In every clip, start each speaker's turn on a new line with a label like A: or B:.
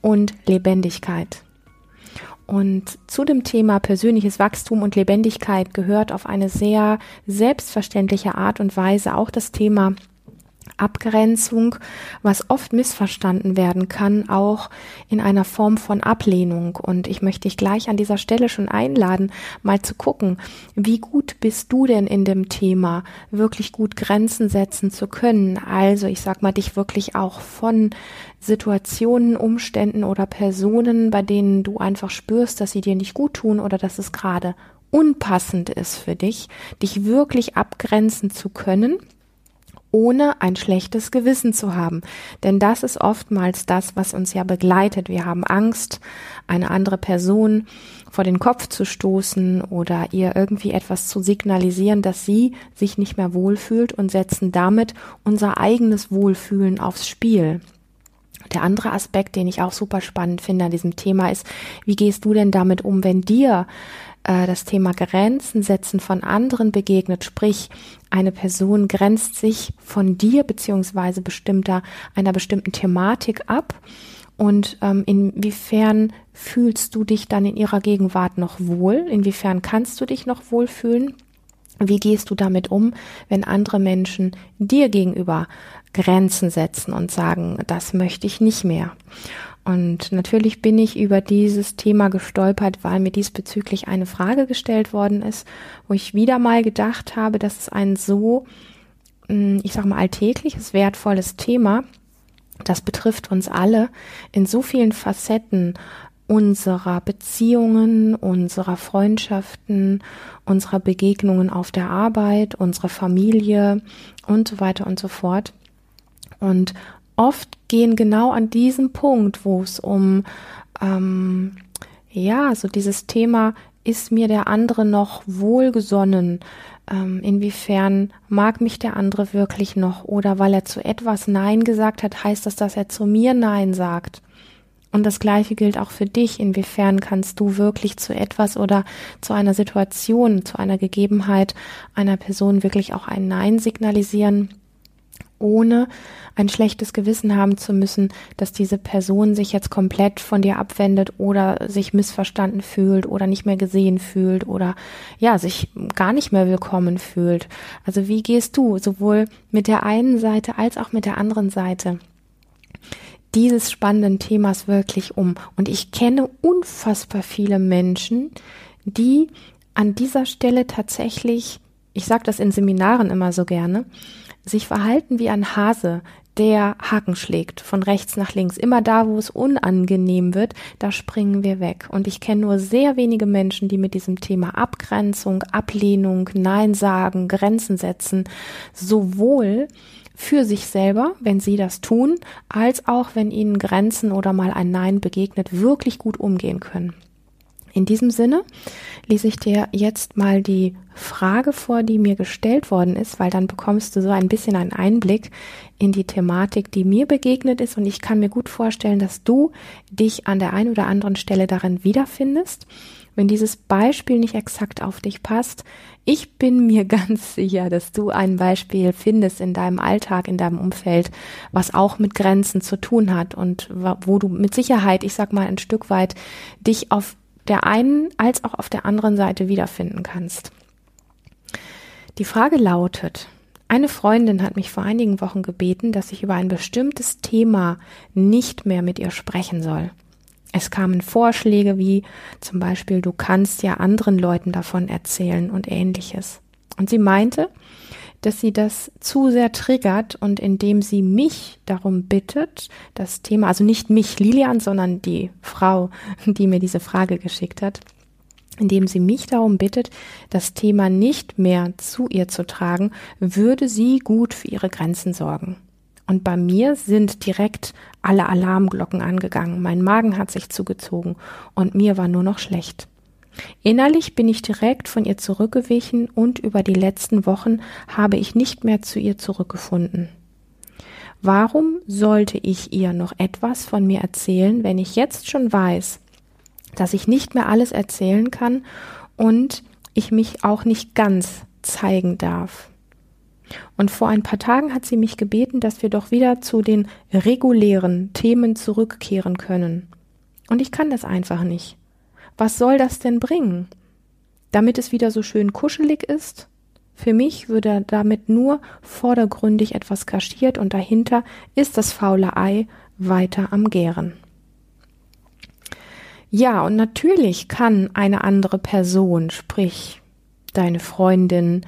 A: und Lebendigkeit. Und zu dem Thema persönliches Wachstum und Lebendigkeit gehört auf eine sehr selbstverständliche Art und Weise auch das Thema Abgrenzung, was oft missverstanden werden kann, auch in einer Form von Ablehnung. Und ich möchte dich gleich an dieser Stelle schon einladen, mal zu gucken, wie gut bist du denn in dem Thema, wirklich gut Grenzen setzen zu können. Also ich sag mal, dich wirklich auch von Situationen, Umständen oder Personen, bei denen du einfach spürst, dass sie dir nicht gut tun oder dass es gerade unpassend ist für dich, dich wirklich abgrenzen zu können ohne ein schlechtes Gewissen zu haben. Denn das ist oftmals das, was uns ja begleitet. Wir haben Angst, eine andere Person vor den Kopf zu stoßen oder ihr irgendwie etwas zu signalisieren, dass sie sich nicht mehr wohlfühlt und setzen damit unser eigenes Wohlfühlen aufs Spiel. Der andere Aspekt, den ich auch super spannend finde an diesem Thema ist, wie gehst du denn damit um, wenn dir äh, das Thema Grenzen setzen von anderen begegnet, sprich eine Person grenzt sich von dir beziehungsweise bestimmter einer bestimmten Thematik ab und ähm, inwiefern fühlst du dich dann in ihrer Gegenwart noch wohl? Inwiefern kannst du dich noch wohlfühlen? Wie gehst du damit um, wenn andere Menschen dir gegenüber Grenzen setzen und sagen, das möchte ich nicht mehr? Und natürlich bin ich über dieses Thema gestolpert, weil mir diesbezüglich eine Frage gestellt worden ist, wo ich wieder mal gedacht habe, dass es ein so, hm, ich sag mal, alltägliches, wertvolles Thema, das betrifft uns alle in so vielen Facetten unserer Beziehungen, unserer Freundschaften, unserer Begegnungen auf der Arbeit, unserer Familie und so weiter und so fort. Und oft gehen genau an diesem Punkt, wo es um ähm, ja, so dieses Thema, ist mir der andere noch wohlgesonnen? Ähm, inwiefern mag mich der andere wirklich noch? Oder weil er zu etwas Nein gesagt hat, heißt das, dass er zu mir Nein sagt? Und das Gleiche gilt auch für dich. Inwiefern kannst du wirklich zu etwas oder zu einer Situation, zu einer Gegebenheit einer Person wirklich auch ein Nein signalisieren? Ohne ein schlechtes Gewissen haben zu müssen, dass diese Person sich jetzt komplett von dir abwendet oder sich missverstanden fühlt oder nicht mehr gesehen fühlt oder ja, sich gar nicht mehr willkommen fühlt. Also wie gehst du sowohl mit der einen Seite als auch mit der anderen Seite dieses spannenden Themas wirklich um? Und ich kenne unfassbar viele Menschen, die an dieser Stelle tatsächlich, ich sage das in Seminaren immer so gerne, sich verhalten wie ein Hase, der Haken schlägt, von rechts nach links. Immer da, wo es unangenehm wird, da springen wir weg. Und ich kenne nur sehr wenige Menschen, die mit diesem Thema Abgrenzung, Ablehnung, Nein sagen, Grenzen setzen, sowohl für sich selber, wenn sie das tun, als auch wenn ihnen Grenzen oder mal ein Nein begegnet, wirklich gut umgehen können. In diesem Sinne lese ich dir jetzt mal die Frage vor, die mir gestellt worden ist, weil dann bekommst du so ein bisschen einen Einblick in die Thematik, die mir begegnet ist und ich kann mir gut vorstellen, dass du dich an der einen oder anderen Stelle darin wiederfindest. Wenn dieses Beispiel nicht exakt auf dich passt, ich bin mir ganz sicher, dass du ein Beispiel findest in deinem Alltag, in deinem Umfeld, was auch mit Grenzen zu tun hat und wo du mit Sicherheit, ich sag mal, ein Stück weit dich auf der einen als auch auf der anderen Seite wiederfinden kannst. Die Frage lautet, eine Freundin hat mich vor einigen Wochen gebeten, dass ich über ein bestimmtes Thema nicht mehr mit ihr sprechen soll. Es kamen Vorschläge wie zum Beispiel, du kannst ja anderen Leuten davon erzählen und ähnliches. Und sie meinte, dass sie das zu sehr triggert und indem sie mich darum bittet, das Thema, also nicht mich Lilian, sondern die Frau, die mir diese Frage geschickt hat, indem sie mich darum bittet, das Thema nicht mehr zu ihr zu tragen, würde sie gut für ihre Grenzen sorgen. Und bei mir sind direkt alle Alarmglocken angegangen. Mein Magen hat sich zugezogen und mir war nur noch schlecht. Innerlich bin ich direkt von ihr zurückgewichen und über die letzten Wochen habe ich nicht mehr zu ihr zurückgefunden. Warum sollte ich ihr noch etwas von mir erzählen, wenn ich jetzt schon weiß, dass ich nicht mehr alles erzählen kann und ich mich auch nicht ganz zeigen darf? Und vor ein paar Tagen hat sie mich gebeten, dass wir doch wieder zu den regulären Themen zurückkehren können. Und ich kann das einfach nicht. Was soll das denn bringen? Damit es wieder so schön kuschelig ist? Für mich würde damit nur vordergründig etwas kaschiert und dahinter ist das faule Ei weiter am Gären. Ja, und natürlich kann eine andere Person, sprich deine Freundin,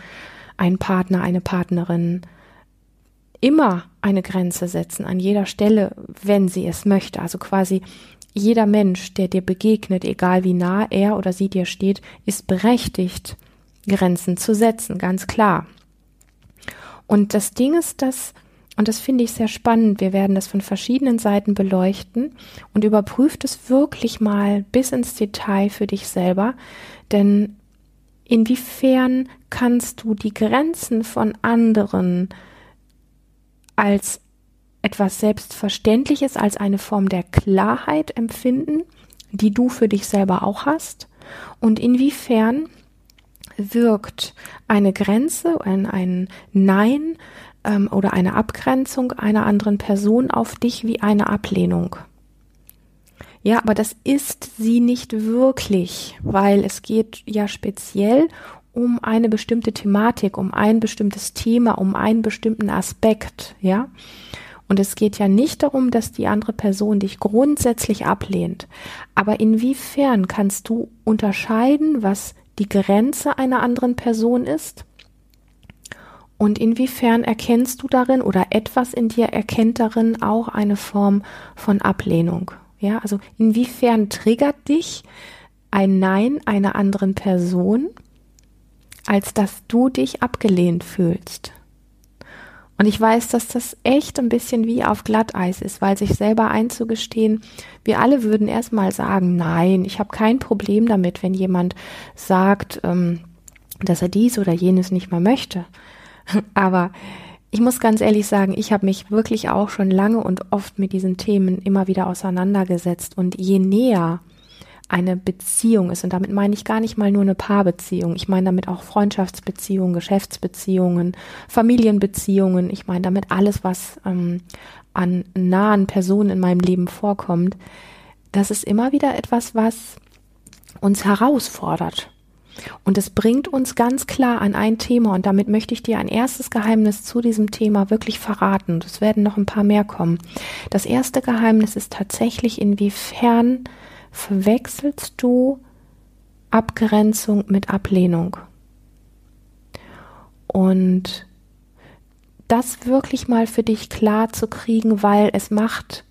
A: ein Partner, eine Partnerin, immer eine Grenze setzen an jeder Stelle, wenn sie es möchte. Also quasi jeder Mensch, der dir begegnet, egal wie nah er oder sie dir steht, ist berechtigt, Grenzen zu setzen, ganz klar. Und das Ding ist, dass, und das finde ich sehr spannend, wir werden das von verschiedenen Seiten beleuchten und überprüft es wirklich mal bis ins Detail für dich selber, denn inwiefern kannst du die Grenzen von anderen als etwas Selbstverständliches, als eine Form der Klarheit empfinden, die du für dich selber auch hast? Und inwiefern wirkt eine Grenze, ein, ein Nein ähm, oder eine Abgrenzung einer anderen Person auf dich wie eine Ablehnung. Ja, aber das ist sie nicht wirklich, weil es geht ja speziell um eine bestimmte Thematik, um ein bestimmtes Thema, um einen bestimmten Aspekt, ja. Und es geht ja nicht darum, dass die andere Person dich grundsätzlich ablehnt. Aber inwiefern kannst du unterscheiden, was die Grenze einer anderen Person ist? Und inwiefern erkennst du darin oder etwas in dir erkennt darin auch eine Form von Ablehnung? Ja, also inwiefern triggert dich ein Nein einer anderen Person, als dass du dich abgelehnt fühlst? Und ich weiß, dass das echt ein bisschen wie auf Glatteis ist, weil sich selber einzugestehen, wir alle würden erstmal sagen, nein, ich habe kein Problem damit, wenn jemand sagt, ähm, dass er dies oder jenes nicht mehr möchte. Aber ich muss ganz ehrlich sagen, ich habe mich wirklich auch schon lange und oft mit diesen Themen immer wieder auseinandergesetzt. Und je näher eine Beziehung ist. Und damit meine ich gar nicht mal nur eine Paarbeziehung. Ich meine damit auch Freundschaftsbeziehungen, Geschäftsbeziehungen, Familienbeziehungen. Ich meine damit alles, was ähm, an nahen Personen in meinem Leben vorkommt. Das ist immer wieder etwas, was uns herausfordert. Und es bringt uns ganz klar an ein Thema und damit möchte ich dir ein erstes Geheimnis zu diesem Thema wirklich verraten. Es werden noch ein paar mehr kommen. Das erste Geheimnis ist tatsächlich, inwiefern verwechselst du Abgrenzung mit Ablehnung. Und das wirklich mal für dich klar zu kriegen, weil es macht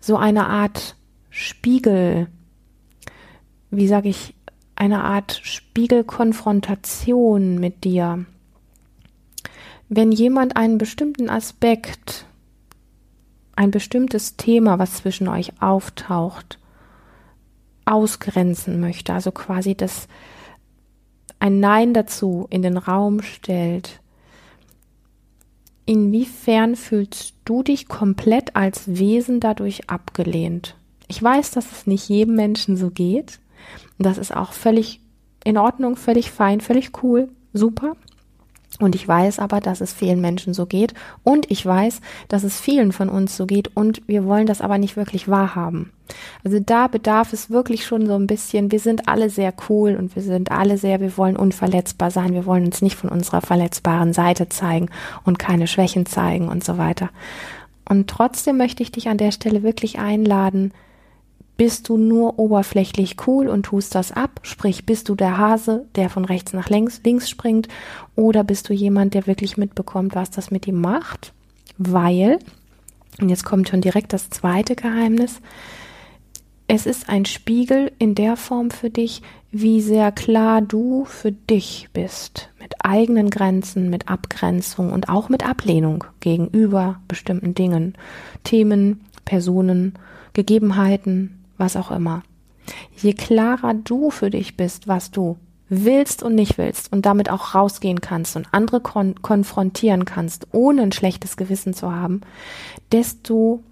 A: so eine Art Spiegel, wie sage ich, eine Art Spiegelkonfrontation mit dir. Wenn jemand einen bestimmten Aspekt, ein bestimmtes Thema, was zwischen euch auftaucht, ausgrenzen möchte, also quasi das ein Nein dazu in den Raum stellt, inwiefern fühlst du dich komplett als Wesen dadurch abgelehnt? Ich weiß, dass es nicht jedem Menschen so geht. Das ist auch völlig in Ordnung, völlig fein, völlig cool, super. Und ich weiß aber, dass es vielen Menschen so geht. Und ich weiß, dass es vielen von uns so geht. Und wir wollen das aber nicht wirklich wahrhaben. Also da bedarf es wirklich schon so ein bisschen, wir sind alle sehr cool und wir sind alle sehr, wir wollen unverletzbar sein. Wir wollen uns nicht von unserer verletzbaren Seite zeigen und keine Schwächen zeigen und so weiter. Und trotzdem möchte ich dich an der Stelle wirklich einladen, bist du nur oberflächlich cool und tust das ab? Sprich, bist du der Hase, der von rechts nach links, links springt? Oder bist du jemand, der wirklich mitbekommt, was das mit ihm macht? Weil, und jetzt kommt schon direkt das zweite Geheimnis, es ist ein Spiegel in der Form für dich, wie sehr klar du für dich bist. Mit eigenen Grenzen, mit Abgrenzung und auch mit Ablehnung gegenüber bestimmten Dingen, Themen, Personen, Gegebenheiten, was auch immer. Je klarer du für dich bist, was du willst und nicht willst und damit auch rausgehen kannst und andere kon konfrontieren kannst, ohne ein schlechtes Gewissen zu haben, desto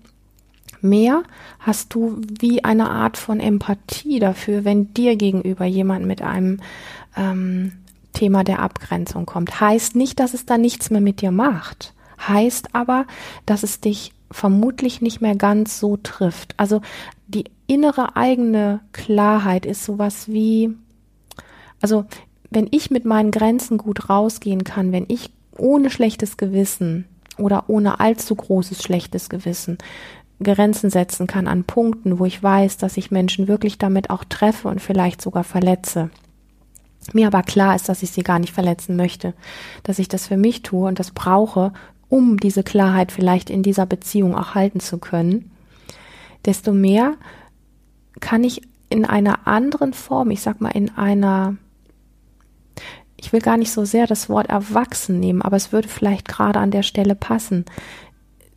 A: mehr hast du wie eine Art von Empathie dafür, wenn dir gegenüber jemand mit einem ähm, Thema der Abgrenzung kommt. Heißt nicht, dass es da nichts mehr mit dir macht. Heißt aber, dass es dich vermutlich nicht mehr ganz so trifft. Also die innere eigene Klarheit ist sowas wie, also wenn ich mit meinen Grenzen gut rausgehen kann, wenn ich ohne schlechtes Gewissen oder ohne allzu großes schlechtes Gewissen Grenzen setzen kann an Punkten, wo ich weiß, dass ich Menschen wirklich damit auch treffe und vielleicht sogar verletze. Mir aber klar ist, dass ich sie gar nicht verletzen möchte, dass ich das für mich tue und das brauche, um diese Klarheit vielleicht in dieser Beziehung auch halten zu können, desto mehr kann ich in einer anderen Form, ich sag mal in einer, ich will gar nicht so sehr das Wort erwachsen nehmen, aber es würde vielleicht gerade an der Stelle passen,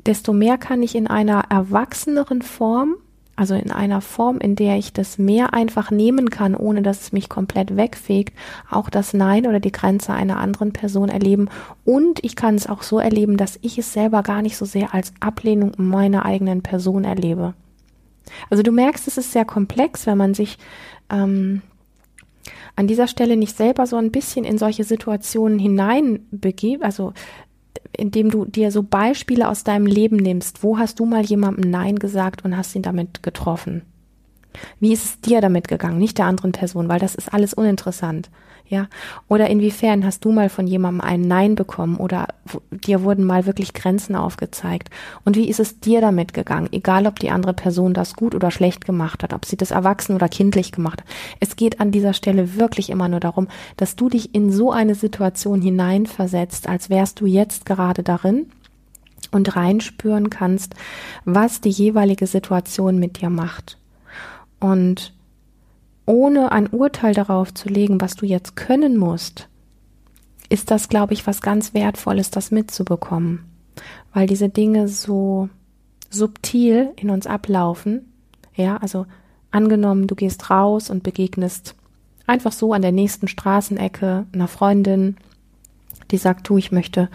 A: desto mehr kann ich in einer erwachseneren Form, also in einer Form, in der ich das mehr einfach nehmen kann, ohne dass es mich komplett wegfegt, auch das Nein oder die Grenze einer anderen Person erleben. Und ich kann es auch so erleben, dass ich es selber gar nicht so sehr als Ablehnung meiner eigenen Person erlebe. Also du merkst, es ist sehr komplex, wenn man sich ähm, an dieser Stelle nicht selber so ein bisschen in solche Situationen hineinbegibt, also indem du dir so Beispiele aus deinem Leben nimmst. Wo hast du mal jemandem Nein gesagt und hast ihn damit getroffen? Wie ist es dir damit gegangen, nicht der anderen Person, weil das ist alles uninteressant. Ja, oder inwiefern hast du mal von jemandem ein Nein bekommen oder dir wurden mal wirklich Grenzen aufgezeigt? Und wie ist es dir damit gegangen? Egal, ob die andere Person das gut oder schlecht gemacht hat, ob sie das erwachsen oder kindlich gemacht hat. Es geht an dieser Stelle wirklich immer nur darum, dass du dich in so eine Situation hineinversetzt, als wärst du jetzt gerade darin und reinspüren kannst, was die jeweilige Situation mit dir macht. Und ohne ein Urteil darauf zu legen, was du jetzt können musst, ist das, glaube ich, was ganz Wertvolles, das mitzubekommen. Weil diese Dinge so subtil in uns ablaufen. Ja, also angenommen, du gehst raus und begegnest einfach so an der nächsten Straßenecke einer Freundin, die sagt, du, ich möchte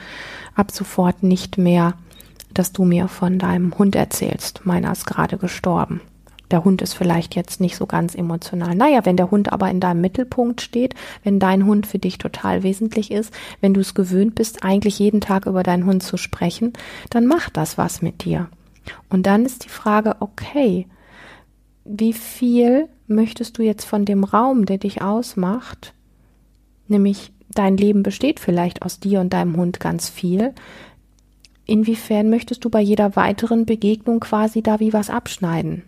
A: ab sofort nicht mehr, dass du mir von deinem Hund erzählst. Meiner ist gerade gestorben der Hund ist vielleicht jetzt nicht so ganz emotional. Naja, wenn der Hund aber in deinem Mittelpunkt steht, wenn dein Hund für dich total wesentlich ist, wenn du es gewöhnt bist, eigentlich jeden Tag über deinen Hund zu sprechen, dann macht das was mit dir. Und dann ist die Frage, okay, wie viel möchtest du jetzt von dem Raum, der dich ausmacht, nämlich dein Leben besteht vielleicht aus dir und deinem Hund ganz viel, inwiefern möchtest du bei jeder weiteren Begegnung quasi da wie was abschneiden?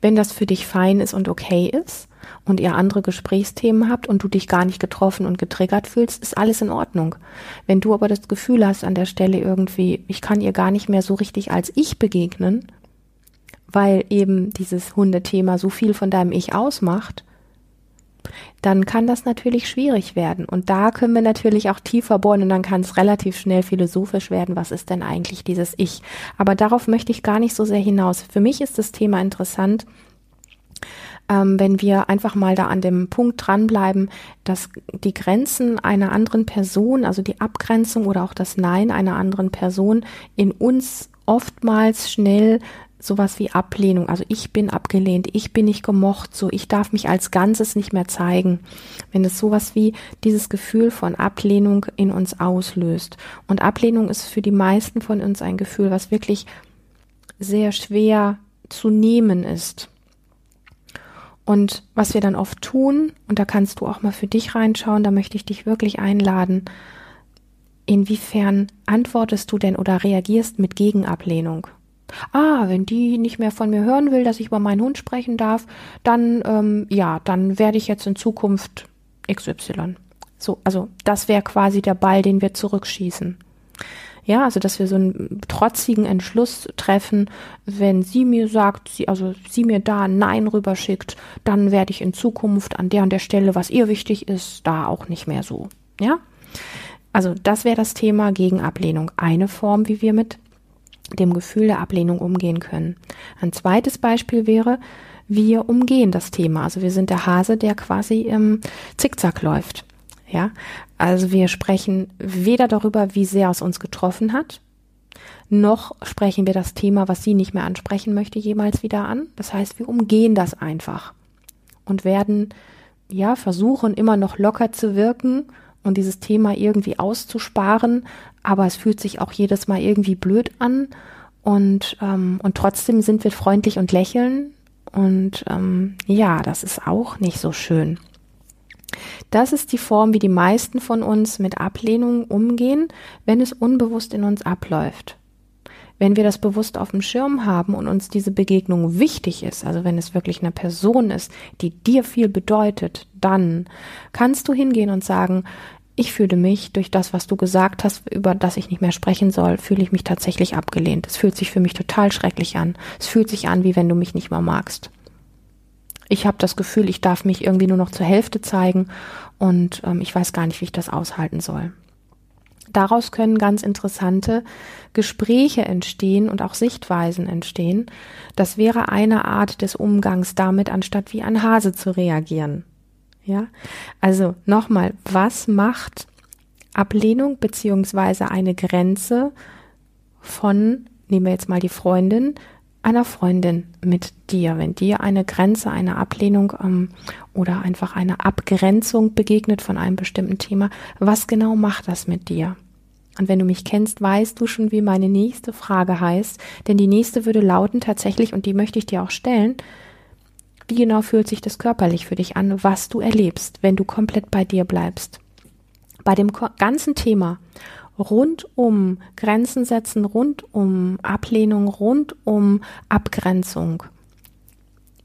A: Wenn das für dich fein ist und okay ist und ihr andere Gesprächsthemen habt und du dich gar nicht getroffen und getriggert fühlst, ist alles in Ordnung. Wenn du aber das Gefühl hast an der Stelle irgendwie, ich kann ihr gar nicht mehr so richtig als ich begegnen, weil eben dieses Hundethema so viel von deinem Ich ausmacht, dann kann das natürlich schwierig werden. Und da können wir natürlich auch tiefer bohren und dann kann es relativ schnell philosophisch werden. Was ist denn eigentlich dieses Ich? Aber darauf möchte ich gar nicht so sehr hinaus. Für mich ist das Thema interessant, ähm, wenn wir einfach mal da an dem Punkt dranbleiben, dass die Grenzen einer anderen Person, also die Abgrenzung oder auch das Nein einer anderen Person in uns oftmals schnell sowas wie Ablehnung. Also ich bin abgelehnt, ich bin nicht gemocht, so ich darf mich als Ganzes nicht mehr zeigen. Wenn es sowas wie dieses Gefühl von Ablehnung in uns auslöst. Und Ablehnung ist für die meisten von uns ein Gefühl, was wirklich sehr schwer zu nehmen ist. Und was wir dann oft tun, und da kannst du auch mal für dich reinschauen, da möchte ich dich wirklich einladen, inwiefern antwortest du denn oder reagierst mit Gegenablehnung? Ah, wenn die nicht mehr von mir hören will, dass ich über meinen Hund sprechen darf, dann ähm, ja, dann werde ich jetzt in Zukunft XY. So, also das wäre quasi der Ball, den wir zurückschießen. Ja, also dass wir so einen trotzigen Entschluss treffen, wenn sie mir sagt, sie, also sie mir da ein Nein rüberschickt, dann werde ich in Zukunft an der und der Stelle, was ihr wichtig ist, da auch nicht mehr so Ja? Also das wäre das Thema gegen Ablehnung. Eine Form, wie wir mit dem Gefühl der Ablehnung umgehen können. Ein zweites Beispiel wäre, wir umgehen das Thema. Also wir sind der Hase, der quasi im Zickzack läuft. Ja, also wir sprechen weder darüber, wie sehr es uns getroffen hat, noch sprechen wir das Thema, was sie nicht mehr ansprechen möchte, jemals wieder an. Das heißt, wir umgehen das einfach und werden ja versuchen, immer noch locker zu wirken und dieses Thema irgendwie auszusparen, aber es fühlt sich auch jedes Mal irgendwie blöd an und, ähm, und trotzdem sind wir freundlich und lächeln und ähm, ja, das ist auch nicht so schön. Das ist die Form, wie die meisten von uns mit Ablehnung umgehen, wenn es unbewusst in uns abläuft. Wenn wir das bewusst auf dem Schirm haben und uns diese Begegnung wichtig ist, also wenn es wirklich eine Person ist, die dir viel bedeutet, dann kannst du hingehen und sagen, ich fühle mich durch das, was du gesagt hast, über das ich nicht mehr sprechen soll, fühle ich mich tatsächlich abgelehnt. Es fühlt sich für mich total schrecklich an. Es fühlt sich an, wie wenn du mich nicht mehr magst. Ich habe das Gefühl, ich darf mich irgendwie nur noch zur Hälfte zeigen und ähm, ich weiß gar nicht, wie ich das aushalten soll. Daraus können ganz interessante Gespräche entstehen und auch Sichtweisen entstehen. Das wäre eine Art des Umgangs damit, anstatt wie ein Hase zu reagieren. Ja, also nochmal, was macht Ablehnung beziehungsweise eine Grenze von, nehmen wir jetzt mal die Freundin, einer Freundin mit dir, wenn dir eine Grenze, eine Ablehnung ähm, oder einfach eine Abgrenzung begegnet von einem bestimmten Thema, was genau macht das mit dir? Und wenn du mich kennst, weißt du schon, wie meine nächste Frage heißt, denn die nächste würde lauten tatsächlich, und die möchte ich dir auch stellen, wie genau fühlt sich das körperlich für dich an, was du erlebst, wenn du komplett bei dir bleibst? Bei dem ganzen Thema rund um Grenzen setzen, rund um Ablehnung, rund um Abgrenzung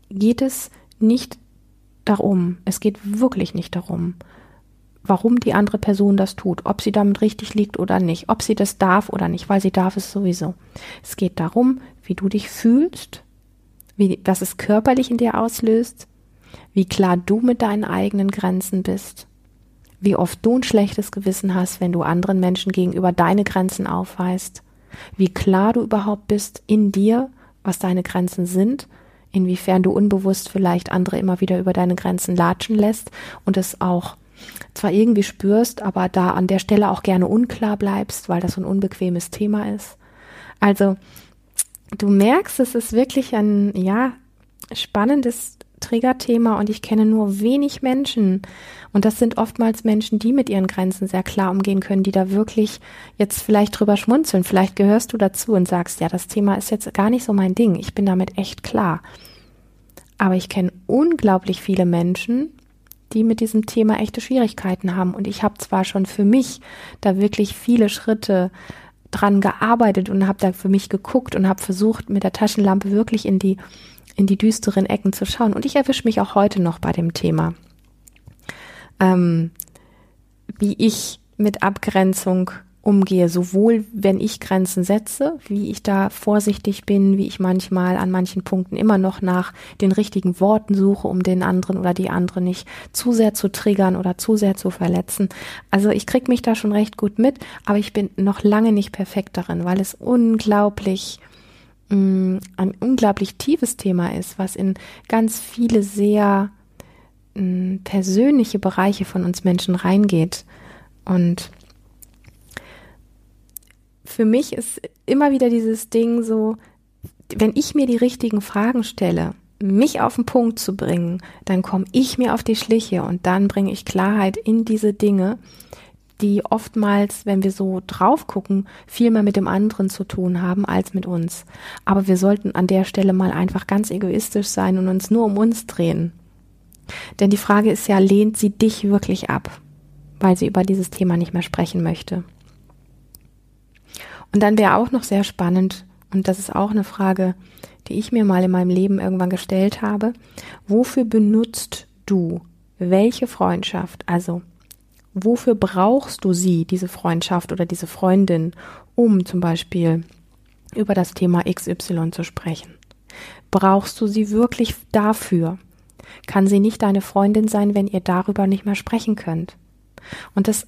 A: geht es nicht darum, es geht wirklich nicht darum, warum die andere Person das tut, ob sie damit richtig liegt oder nicht, ob sie das darf oder nicht, weil sie darf es sowieso. Es geht darum, wie du dich fühlst, wie, was es körperlich in dir auslöst, wie klar du mit deinen eigenen Grenzen bist wie oft du ein schlechtes Gewissen hast, wenn du anderen Menschen gegenüber deine Grenzen aufweist, wie klar du überhaupt bist in dir, was deine Grenzen sind, inwiefern du unbewusst vielleicht andere immer wieder über deine Grenzen latschen lässt und es auch zwar irgendwie spürst, aber da an der Stelle auch gerne unklar bleibst, weil das so ein unbequemes Thema ist. Also, du merkst, es ist wirklich ein, ja, spannendes Triggerthema und ich kenne nur wenig Menschen. Und das sind oftmals Menschen, die mit ihren Grenzen sehr klar umgehen können, die da wirklich jetzt vielleicht drüber schmunzeln. Vielleicht gehörst du dazu und sagst, ja, das Thema ist jetzt gar nicht so mein Ding. Ich bin damit echt klar. Aber ich kenne unglaublich viele Menschen, die mit diesem Thema echte Schwierigkeiten haben. Und ich habe zwar schon für mich da wirklich viele Schritte dran gearbeitet und habe da für mich geguckt und habe versucht, mit der Taschenlampe wirklich in die in die düsteren Ecken zu schauen. Und ich erwische mich auch heute noch bei dem Thema, ähm, wie ich mit Abgrenzung umgehe, sowohl wenn ich Grenzen setze, wie ich da vorsichtig bin, wie ich manchmal an manchen Punkten immer noch nach den richtigen Worten suche, um den anderen oder die andere nicht zu sehr zu triggern oder zu sehr zu verletzen. Also ich krieg mich da schon recht gut mit, aber ich bin noch lange nicht perfekt darin, weil es unglaublich Mm, ein unglaublich tiefes Thema ist, was in ganz viele sehr mm, persönliche Bereiche von uns Menschen reingeht. Und für mich ist immer wieder dieses Ding so, wenn ich mir die richtigen Fragen stelle, mich auf den Punkt zu bringen, dann komme ich mir auf die Schliche und dann bringe ich Klarheit in diese Dinge, die oftmals, wenn wir so drauf gucken, viel mehr mit dem anderen zu tun haben als mit uns. Aber wir sollten an der Stelle mal einfach ganz egoistisch sein und uns nur um uns drehen. Denn die Frage ist ja, lehnt sie dich wirklich ab, weil sie über dieses Thema nicht mehr sprechen möchte? Und dann wäre auch noch sehr spannend, und das ist auch eine Frage, die ich mir mal in meinem Leben irgendwann gestellt habe, wofür benutzt du welche Freundschaft, also wofür brauchst du sie, diese Freundschaft oder diese Freundin, um zum Beispiel über das Thema XY zu sprechen? Brauchst du sie wirklich dafür? Kann sie nicht deine Freundin sein, wenn ihr darüber nicht mehr sprechen könnt? Und das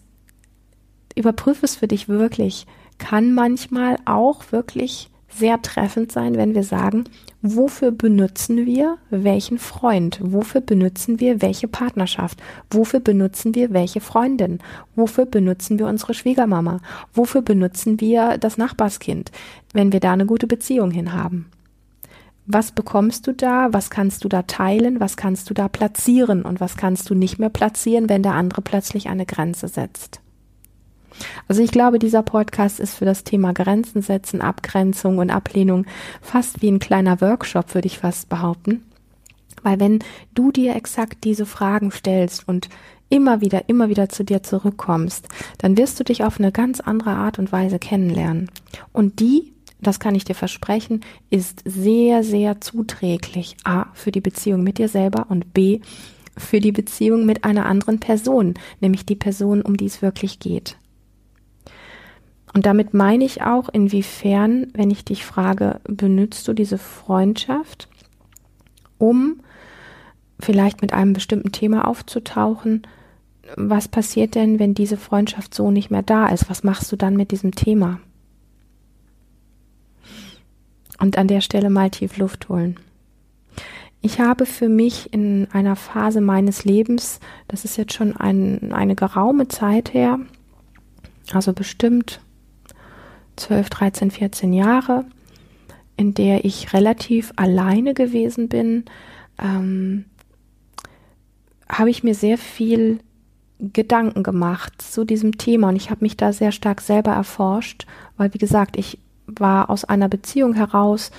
A: überprüfe es für dich wirklich, kann manchmal auch wirklich sehr treffend sein, wenn wir sagen, wofür benutzen wir welchen Freund? Wofür benutzen wir welche Partnerschaft? Wofür benutzen wir welche Freundin? Wofür benutzen wir unsere Schwiegermama? Wofür benutzen wir das Nachbarskind, wenn wir da eine gute Beziehung hin haben? Was bekommst du da? Was kannst du da teilen? Was kannst du da platzieren? Und was kannst du nicht mehr platzieren, wenn der andere plötzlich eine Grenze setzt? Also ich glaube, dieser Podcast ist für das Thema Grenzen setzen, Abgrenzung und Ablehnung fast wie ein kleiner Workshop, würde ich fast behaupten. Weil wenn du dir exakt diese Fragen stellst und immer wieder, immer wieder zu dir zurückkommst, dann wirst du dich auf eine ganz andere Art und Weise kennenlernen. Und die, das kann ich dir versprechen, ist sehr, sehr zuträglich. A, für die Beziehung mit dir selber und B, für die Beziehung mit einer anderen Person, nämlich die Person, um die es wirklich geht. Und damit meine ich auch, inwiefern, wenn ich dich frage, benutzt du diese Freundschaft, um vielleicht mit einem bestimmten Thema aufzutauchen? Was passiert denn, wenn diese Freundschaft so nicht mehr da ist? Was machst du dann mit diesem Thema? Und an der Stelle mal tief Luft holen. Ich habe für mich in einer Phase meines Lebens, das ist jetzt schon ein, eine geraume Zeit her, also bestimmt 12, 13, 14 Jahre, in der ich relativ alleine gewesen bin, ähm, habe ich mir sehr viel Gedanken gemacht zu diesem Thema und ich habe mich da sehr stark selber erforscht, weil wie gesagt, ich war aus einer Beziehung heraus,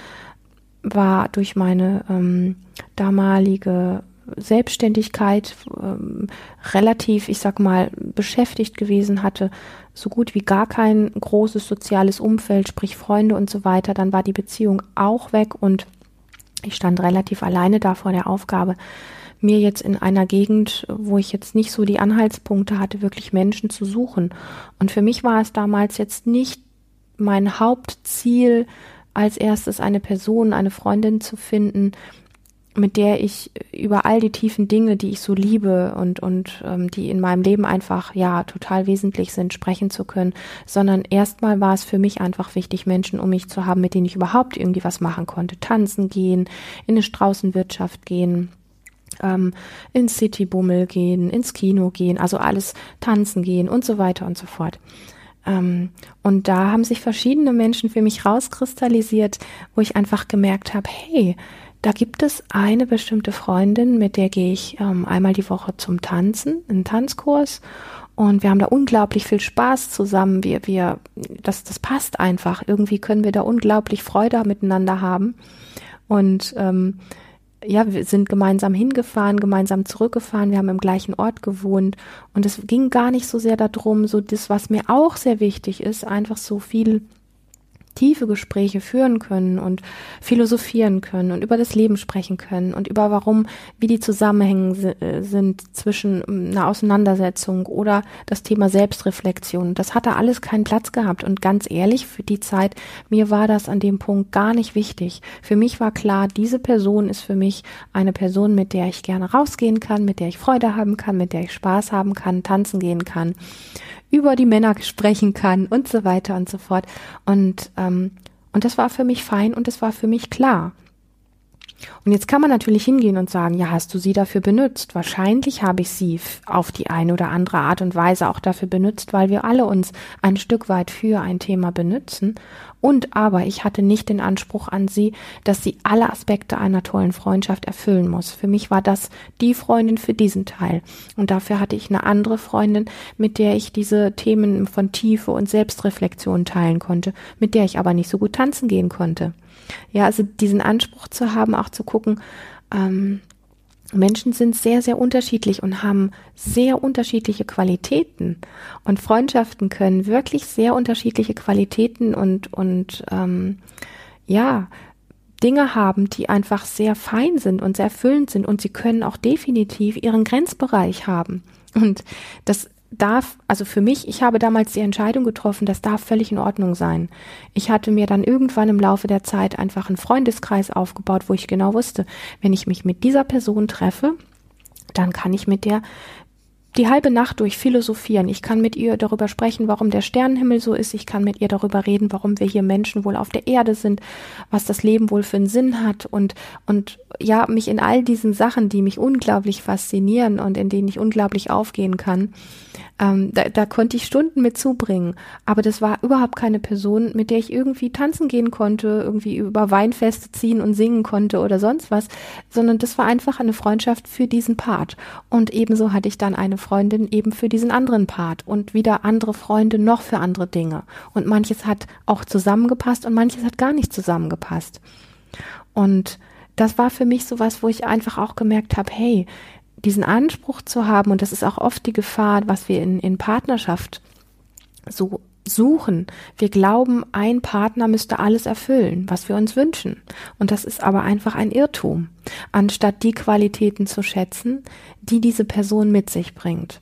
A: war durch meine ähm, damalige Selbstständigkeit ähm, relativ, ich sag mal, beschäftigt gewesen, hatte so gut wie gar kein großes soziales Umfeld, sprich Freunde und so weiter. Dann war die Beziehung auch weg und ich stand relativ alleine da vor der Aufgabe, mir jetzt in einer Gegend, wo ich jetzt nicht so die Anhaltspunkte hatte, wirklich Menschen zu suchen. Und für mich war es damals jetzt nicht mein Hauptziel, als erstes eine Person, eine Freundin zu finden, mit der ich über all die tiefen Dinge, die ich so liebe und, und ähm, die in meinem Leben einfach ja total wesentlich sind, sprechen zu können, sondern erstmal war es für mich einfach wichtig, Menschen um mich zu haben, mit denen ich überhaupt irgendwie was machen konnte. Tanzen gehen, in eine Straußenwirtschaft gehen, ähm, ins Citybummel gehen, ins Kino gehen, also alles tanzen gehen und so weiter und so fort. Ähm, und da haben sich verschiedene Menschen für mich rauskristallisiert, wo ich einfach gemerkt habe, hey, da gibt es eine bestimmte Freundin, mit der gehe ich ähm, einmal die Woche zum Tanzen, einen Tanzkurs. Und wir haben da unglaublich viel Spaß zusammen. Wir, wir, das, das passt einfach. Irgendwie können wir da unglaublich Freude miteinander haben. Und ähm, ja, wir sind gemeinsam hingefahren, gemeinsam zurückgefahren, wir haben im gleichen Ort gewohnt und es ging gar nicht so sehr darum, so das, was mir auch sehr wichtig ist, einfach so viel tiefe Gespräche führen können und philosophieren können und über das Leben sprechen können und über warum, wie die Zusammenhänge äh, sind zwischen ähm, einer Auseinandersetzung oder das Thema Selbstreflexion. Das hat da alles keinen Platz gehabt und ganz ehrlich, für die Zeit, mir war das an dem Punkt gar nicht wichtig. Für mich war klar, diese Person ist für mich eine Person, mit der ich gerne rausgehen kann, mit der ich Freude haben kann, mit der ich Spaß haben kann, tanzen gehen kann über die Männer sprechen kann und so weiter und so fort. Und, ähm, und das war für mich fein und das war für mich klar. Und jetzt kann man natürlich hingehen und sagen, ja, hast du sie dafür benutzt? Wahrscheinlich habe ich sie auf die eine oder andere Art und Weise auch dafür benutzt, weil wir alle uns ein Stück weit für ein Thema benutzen. Und aber ich hatte nicht den Anspruch an sie, dass sie alle Aspekte einer tollen Freundschaft erfüllen muss. Für mich war das die Freundin für diesen Teil. Und dafür hatte ich eine andere Freundin, mit der ich diese Themen von Tiefe und Selbstreflexion teilen konnte, mit der ich aber nicht so gut tanzen gehen konnte. Ja, also diesen Anspruch zu haben, auch zu gucken, ähm, Menschen sind sehr, sehr unterschiedlich und haben sehr unterschiedliche Qualitäten. Und Freundschaften können wirklich sehr unterschiedliche Qualitäten und, und ähm, ja, Dinge haben, die einfach sehr fein sind und sehr erfüllend sind. Und sie können auch definitiv ihren Grenzbereich haben. Und das darf, also für mich, ich habe damals die Entscheidung getroffen, das darf völlig in Ordnung sein. Ich hatte mir dann irgendwann im Laufe der Zeit einfach einen Freundeskreis aufgebaut, wo ich genau wusste, wenn ich mich mit dieser Person treffe, dann kann ich mit der die halbe Nacht durch philosophieren. Ich kann mit ihr darüber sprechen, warum der Sternenhimmel so ist. Ich kann mit ihr darüber reden, warum wir hier Menschen wohl auf der Erde sind, was das Leben wohl für einen Sinn hat und, und ja, mich in all diesen Sachen, die mich unglaublich faszinieren und in denen ich unglaublich aufgehen kann, ähm, da, da konnte ich Stunden mit zubringen. Aber das war überhaupt keine Person, mit der ich irgendwie tanzen gehen konnte, irgendwie über Weinfeste ziehen und singen konnte oder sonst was, sondern das war einfach eine Freundschaft für diesen Part. Und ebenso hatte ich dann eine Freundin eben für diesen anderen Part und wieder andere Freunde noch für andere Dinge. Und manches hat auch zusammengepasst und manches hat gar nicht zusammengepasst. Und das war für mich sowas, wo ich einfach auch gemerkt habe, hey, diesen Anspruch zu haben, und das ist auch oft die Gefahr, was wir in, in Partnerschaft so suchen. Wir glauben, ein Partner müsste alles erfüllen, was wir uns wünschen. Und das ist aber einfach ein Irrtum, anstatt die Qualitäten zu schätzen, die diese Person mit sich bringt.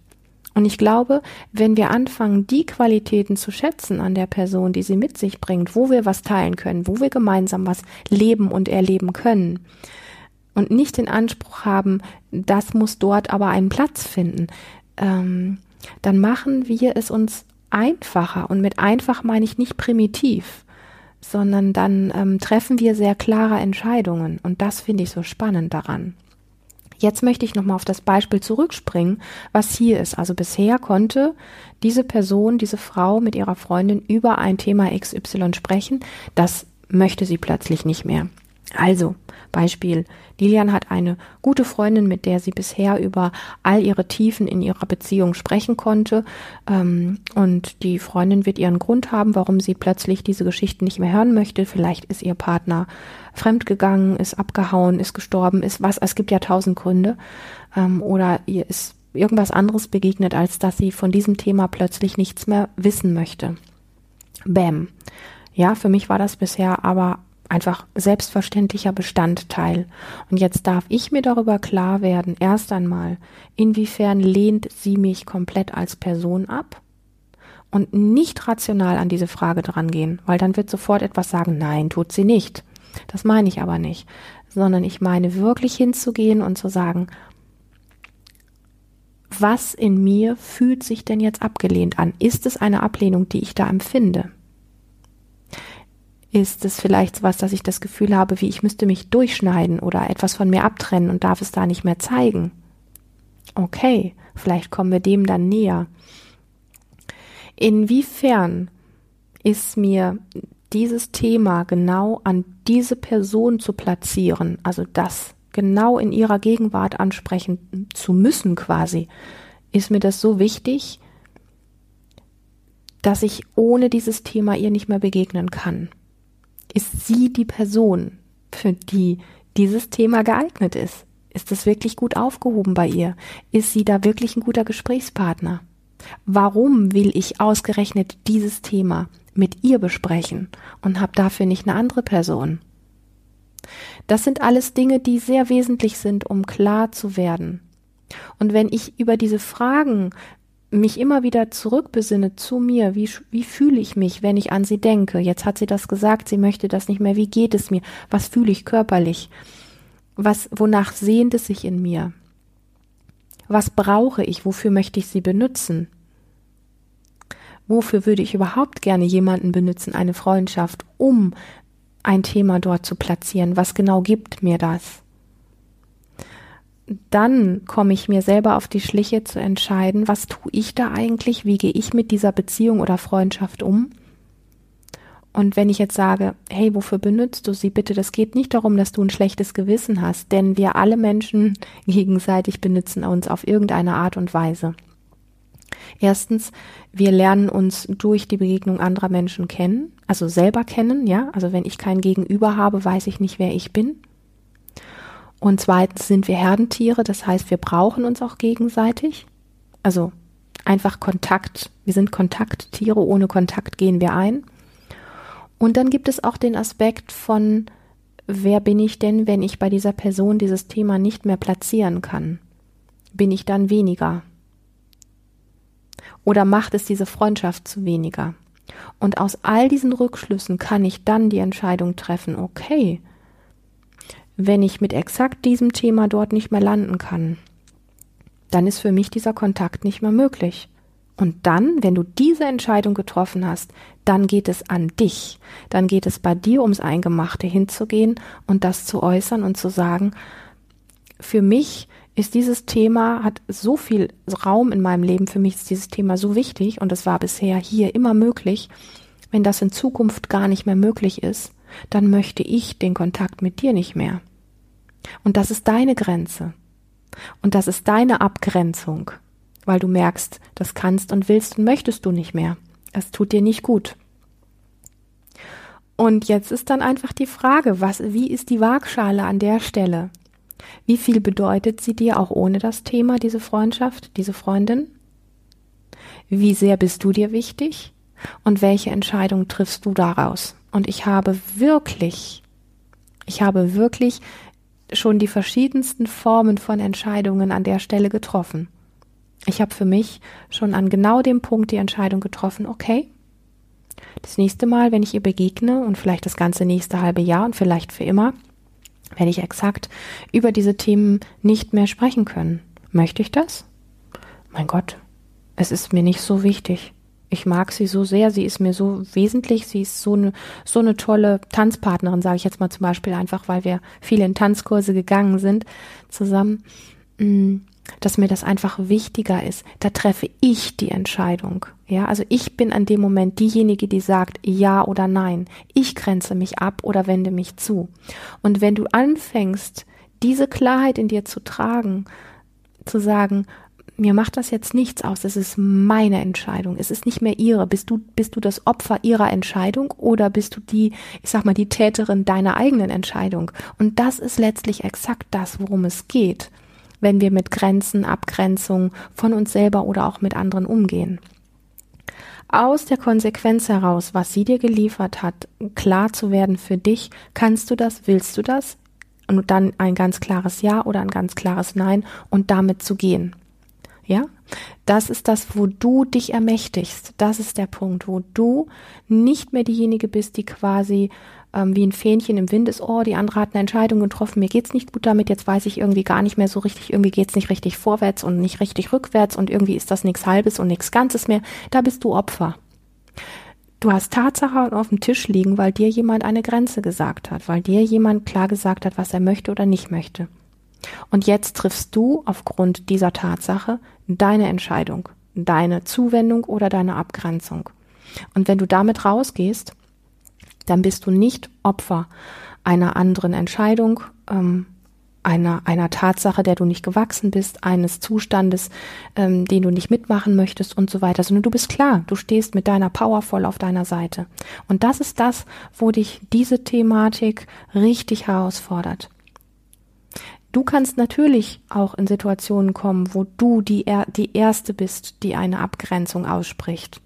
A: Und ich glaube, wenn wir anfangen, die Qualitäten zu schätzen an der Person, die sie mit sich bringt, wo wir was teilen können, wo wir gemeinsam was leben und erleben können, und nicht den Anspruch haben, das muss dort aber einen Platz finden, ähm, dann machen wir es uns einfacher. Und mit einfach meine ich nicht primitiv, sondern dann ähm, treffen wir sehr klare Entscheidungen. Und das finde ich so spannend daran. Jetzt möchte ich nochmal auf das Beispiel zurückspringen, was hier ist. Also bisher konnte diese Person, diese Frau mit ihrer Freundin über ein Thema XY sprechen. Das möchte sie plötzlich nicht mehr. Also, Beispiel, Lilian hat eine gute Freundin, mit der sie bisher über all ihre Tiefen in ihrer Beziehung sprechen konnte. Ähm, und die Freundin wird ihren Grund haben, warum sie plötzlich diese Geschichten nicht mehr hören möchte. Vielleicht ist ihr Partner fremdgegangen, ist abgehauen, ist gestorben, ist was. Es gibt ja tausend Gründe. Ähm, oder ihr ist irgendwas anderes begegnet, als dass sie von diesem Thema plötzlich nichts mehr wissen möchte. Bäm. Ja, für mich war das bisher aber einfach selbstverständlicher Bestandteil. Und jetzt darf ich mir darüber klar werden, erst einmal, inwiefern lehnt sie mich komplett als Person ab und nicht rational an diese Frage drangehen, weil dann wird sofort etwas sagen, nein, tut sie nicht. Das meine ich aber nicht, sondern ich meine wirklich hinzugehen und zu sagen, was in mir fühlt sich denn jetzt abgelehnt an? Ist es eine Ablehnung, die ich da empfinde? Ist es vielleicht sowas, dass ich das Gefühl habe, wie ich müsste mich durchschneiden oder etwas von mir abtrennen und darf es da nicht mehr zeigen? Okay, vielleicht kommen wir dem dann näher. Inwiefern ist mir dieses Thema genau an diese Person zu platzieren, also das genau in ihrer Gegenwart ansprechen zu müssen quasi, ist mir das so wichtig, dass ich ohne dieses Thema ihr nicht mehr begegnen kann. Ist sie die Person, für die dieses Thema geeignet ist? Ist es wirklich gut aufgehoben bei ihr? Ist sie da wirklich ein guter Gesprächspartner? Warum will ich ausgerechnet dieses Thema mit ihr besprechen und habe dafür nicht eine andere Person? Das sind alles Dinge, die sehr wesentlich sind, um klar zu werden. Und wenn ich über diese Fragen mich immer wieder zurückbesinne zu mir, wie, wie fühle ich mich, wenn ich an sie denke? Jetzt hat sie das gesagt, sie möchte das nicht mehr. Wie geht es mir? Was fühle ich körperlich? Was, wonach sehnt es sich in mir? Was brauche ich? Wofür möchte ich sie benutzen? Wofür würde ich überhaupt gerne jemanden benutzen, eine Freundschaft, um ein Thema dort zu platzieren? Was genau gibt mir das? Dann komme ich mir selber auf die Schliche zu entscheiden, was tue ich da eigentlich, wie gehe ich mit dieser Beziehung oder Freundschaft um. Und wenn ich jetzt sage, hey, wofür benutzt du sie bitte? Das geht nicht darum, dass du ein schlechtes Gewissen hast, denn wir alle Menschen gegenseitig benutzen uns auf irgendeine Art und Weise. Erstens, wir lernen uns durch die Begegnung anderer Menschen kennen, also selber kennen, ja. Also wenn ich kein Gegenüber habe, weiß ich nicht, wer ich bin. Und zweitens sind wir Herdentiere, das heißt, wir brauchen uns auch gegenseitig. Also einfach Kontakt. Wir sind Kontakttiere, ohne Kontakt gehen wir ein. Und dann gibt es auch den Aspekt von, wer bin ich denn, wenn ich bei dieser Person dieses Thema nicht mehr platzieren kann? Bin ich dann weniger? Oder macht es diese Freundschaft zu weniger? Und aus all diesen Rückschlüssen kann ich dann die Entscheidung treffen, okay, wenn ich mit exakt diesem Thema dort nicht mehr landen kann, dann ist für mich dieser Kontakt nicht mehr möglich. Und dann, wenn du diese Entscheidung getroffen hast, dann geht es an dich. Dann geht es bei dir ums Eingemachte hinzugehen und das zu äußern und zu sagen, für mich ist dieses Thema, hat so viel Raum in meinem Leben, für mich ist dieses Thema so wichtig und es war bisher hier immer möglich. Wenn das in Zukunft gar nicht mehr möglich ist, dann möchte ich den Kontakt mit dir nicht mehr. Und das ist deine Grenze. Und das ist deine Abgrenzung weil du merkst, das kannst und willst und möchtest du nicht mehr. Es tut dir nicht gut. Und jetzt ist dann einfach die Frage, was, wie ist die Waagschale an der Stelle? Wie viel bedeutet sie dir auch ohne das Thema, diese Freundschaft, diese Freundin? Wie sehr bist du dir wichtig? Und welche Entscheidung triffst du daraus? Und ich habe wirklich, ich habe wirklich schon die verschiedensten Formen von Entscheidungen an der Stelle getroffen ich habe für mich schon an genau dem Punkt die Entscheidung getroffen, okay, das nächste Mal, wenn ich ihr begegne und vielleicht das ganze nächste halbe Jahr und vielleicht für immer, werde ich exakt über diese Themen nicht mehr sprechen können. Möchte ich das? Mein Gott, es ist mir nicht so wichtig. Ich mag sie so sehr, sie ist mir so wesentlich, sie ist so eine, so eine tolle Tanzpartnerin, sage ich jetzt mal zum Beispiel einfach, weil wir viele in Tanzkurse gegangen sind zusammen. Mm dass mir das einfach wichtiger ist. Da treffe ich die Entscheidung. Ja, also ich bin an dem Moment diejenige, die sagt ja oder nein. Ich grenze mich ab oder wende mich zu. Und wenn du anfängst, diese Klarheit in dir zu tragen, zu sagen, mir macht das jetzt nichts aus, es ist meine Entscheidung, es ist nicht mehr ihre. Bist du, bist du das Opfer ihrer Entscheidung oder bist du die, ich sag mal, die Täterin deiner eigenen Entscheidung? Und das ist letztlich exakt das, worum es geht wenn wir mit Grenzen, Abgrenzung von uns selber oder auch mit anderen umgehen. Aus der Konsequenz heraus, was sie dir geliefert hat, klar zu werden für dich, kannst du das, willst du das? Und dann ein ganz klares Ja oder ein ganz klares Nein und damit zu gehen. Ja? Das ist das, wo du dich ermächtigst. Das ist der Punkt, wo du nicht mehr diejenige bist, die quasi ähm, wie ein Fähnchen im Wind ist, oh, die andere hat eine Entscheidung getroffen, mir geht's nicht gut damit, jetzt weiß ich irgendwie gar nicht mehr so richtig, irgendwie geht's nicht richtig vorwärts und nicht richtig rückwärts und irgendwie ist das nichts Halbes und nichts Ganzes mehr. Da bist du Opfer. Du hast Tatsache auf dem Tisch liegen, weil dir jemand eine Grenze gesagt hat, weil dir jemand klar gesagt hat, was er möchte oder nicht möchte. Und jetzt triffst du aufgrund dieser Tatsache deine Entscheidung, deine Zuwendung oder deine Abgrenzung. Und wenn du damit rausgehst, dann bist du nicht Opfer einer anderen Entscheidung, ähm, einer, einer Tatsache, der du nicht gewachsen bist, eines Zustandes, ähm, den du nicht mitmachen möchtest und so weiter, sondern du bist klar, du stehst mit deiner Power voll auf deiner Seite. Und das ist das, wo dich diese Thematik richtig herausfordert. Du kannst natürlich auch in Situationen kommen, wo du die, die Erste bist, die eine Abgrenzung ausspricht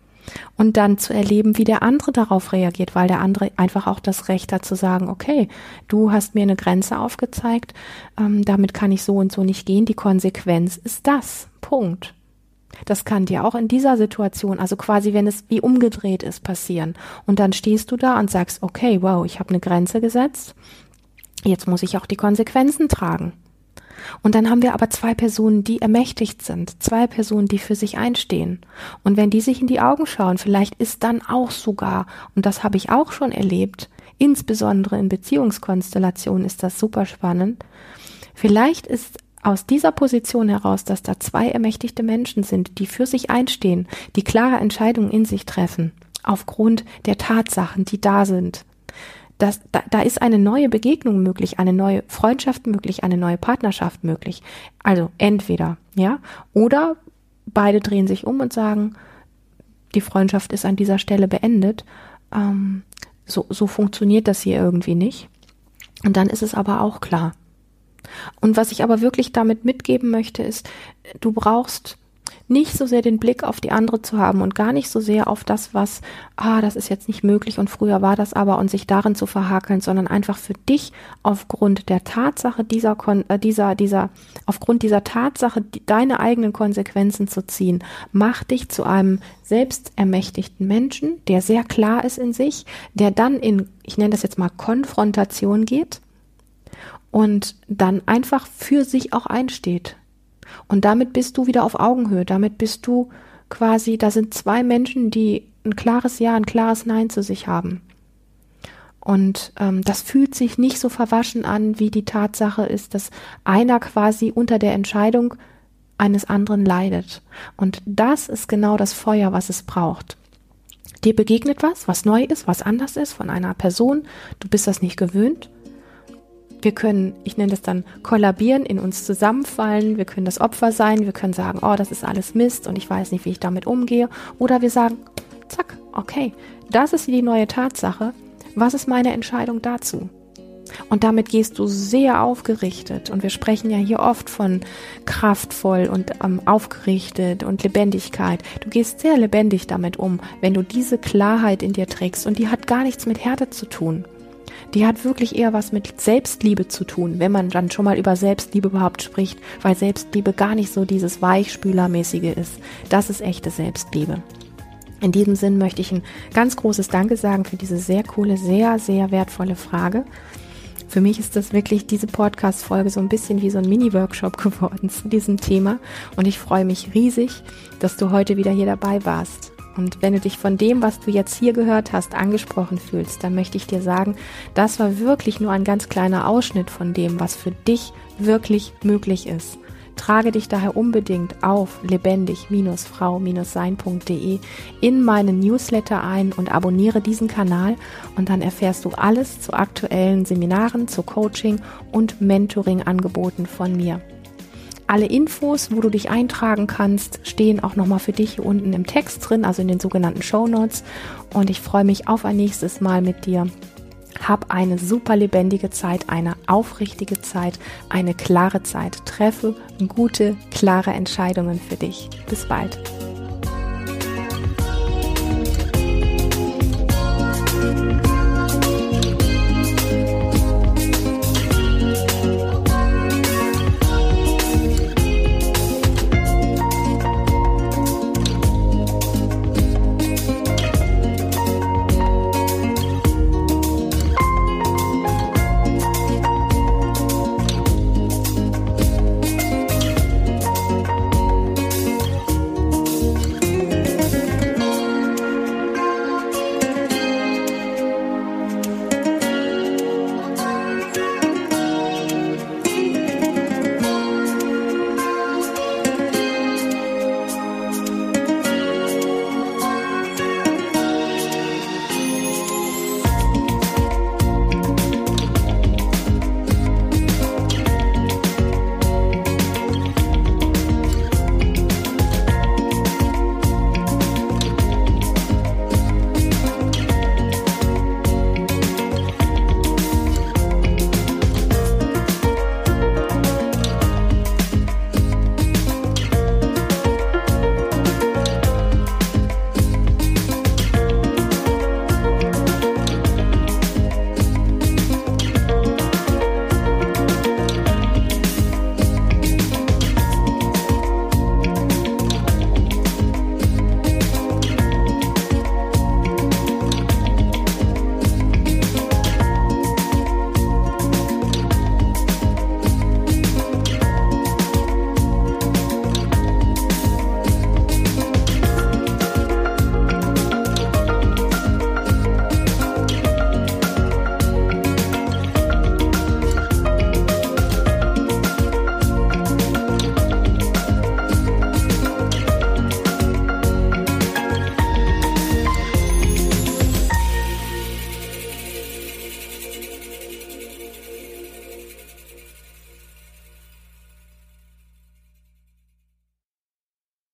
A: und dann zu erleben, wie der andere darauf reagiert, weil der andere einfach auch das Recht hat zu sagen, okay, du hast mir eine Grenze aufgezeigt, ähm, damit kann ich so und so nicht gehen, die Konsequenz ist das. Punkt. Das kann dir auch in dieser Situation, also quasi wenn es wie umgedreht ist, passieren. Und dann stehst du da und sagst, okay, wow, ich habe eine Grenze gesetzt, jetzt muss ich auch die Konsequenzen tragen. Und dann haben wir aber zwei Personen, die ermächtigt sind, zwei Personen, die für sich einstehen. Und wenn die sich in die Augen schauen, vielleicht ist dann auch sogar, und das habe ich auch schon erlebt, insbesondere in Beziehungskonstellationen ist das super spannend, vielleicht ist aus dieser Position heraus, dass da zwei ermächtigte Menschen sind, die für sich einstehen, die klare Entscheidungen in sich treffen, aufgrund der Tatsachen, die da sind, das, da, da ist eine neue Begegnung möglich, eine neue Freundschaft möglich, eine neue Partnerschaft möglich. Also entweder, ja, oder beide drehen sich um und sagen, die Freundschaft ist an dieser Stelle beendet. Ähm, so, so funktioniert das hier irgendwie nicht. Und dann ist es aber auch klar. Und was ich aber wirklich damit mitgeben möchte, ist, du brauchst nicht so sehr den Blick auf die andere zu haben und gar nicht so sehr auf das, was, ah, das ist jetzt nicht möglich und früher war das aber und sich darin zu verhakeln, sondern einfach für dich aufgrund der Tatsache dieser, äh, dieser, dieser, aufgrund dieser Tatsache deine eigenen Konsequenzen zu ziehen. Mach dich zu einem selbstermächtigten Menschen, der sehr klar ist in sich, der dann in, ich nenne das jetzt mal Konfrontation geht und dann einfach für sich auch einsteht Und damit bist du wieder auf Augenhöhe. Damit bist du quasi, da sind zwei Menschen, die ein klares Ja, ein klares Nein zu sich haben. Und ähm, das fühlt sich nicht so verwaschen an, wie die Tatsache ist, dass einer quasi unter der Entscheidung eines anderen leidet. Und das ist genau das Feuer, was es braucht. Dir begegnet was, was neu ist, was anders ist von einer Person. Du bist das nicht gewöhnt. Wir können, ich nenne das dann kollabieren, in uns zusammenfallen. Wir können das Opfer sein. Wir können sagen, oh, das ist alles Mist und ich weiß nicht, wie ich damit umgehe. Oder wir sagen, zack, okay, das ist die neue Tatsache. Was ist meine Entscheidung dazu? Und damit gehst du sehr aufgerichtet. Und wir sprechen ja hier oft von kraftvoll und ähm, aufgerichtet und Lebendigkeit. Du gehst sehr lebendig damit um, wenn du diese Klarheit in dir trägst. Und die hat gar nichts mit Härte zu tun. Die hat wirklich eher was mit Selbstliebe zu tun, wenn man dann schon mal über Selbstliebe überhaupt spricht, weil Selbstliebe gar nicht so dieses Weichspülermäßige ist. Das ist echte Selbstliebe. In diesem Sinn möchte ich ein ganz großes Danke sagen für diese sehr coole, sehr, sehr wertvolle Frage. Für mich ist das wirklich diese Podcast-Folge so ein bisschen wie so ein Mini-Workshop geworden zu diesem Thema. Und ich freue mich riesig, dass du heute wieder hier dabei warst. Und wenn du dich von dem, was du jetzt hier gehört hast, angesprochen fühlst, dann möchte ich dir sagen, das war wirklich nur ein ganz kleiner Ausschnitt von dem, was für dich wirklich möglich ist. Trage dich daher unbedingt auf lebendig-frau-sein.de in meinen Newsletter ein und abonniere diesen Kanal und dann erfährst du alles zu aktuellen Seminaren, zu Coaching und Mentoring-Angeboten von mir. Alle Infos, wo du dich eintragen kannst, stehen auch nochmal für dich hier unten im Text drin, also in den sogenannten Show Notes. Und ich freue mich auf ein nächstes Mal mit dir hab eine super lebendige Zeit, eine aufrichtige Zeit, eine klare Zeit. Treffe gute, klare Entscheidungen für dich. Bis bald.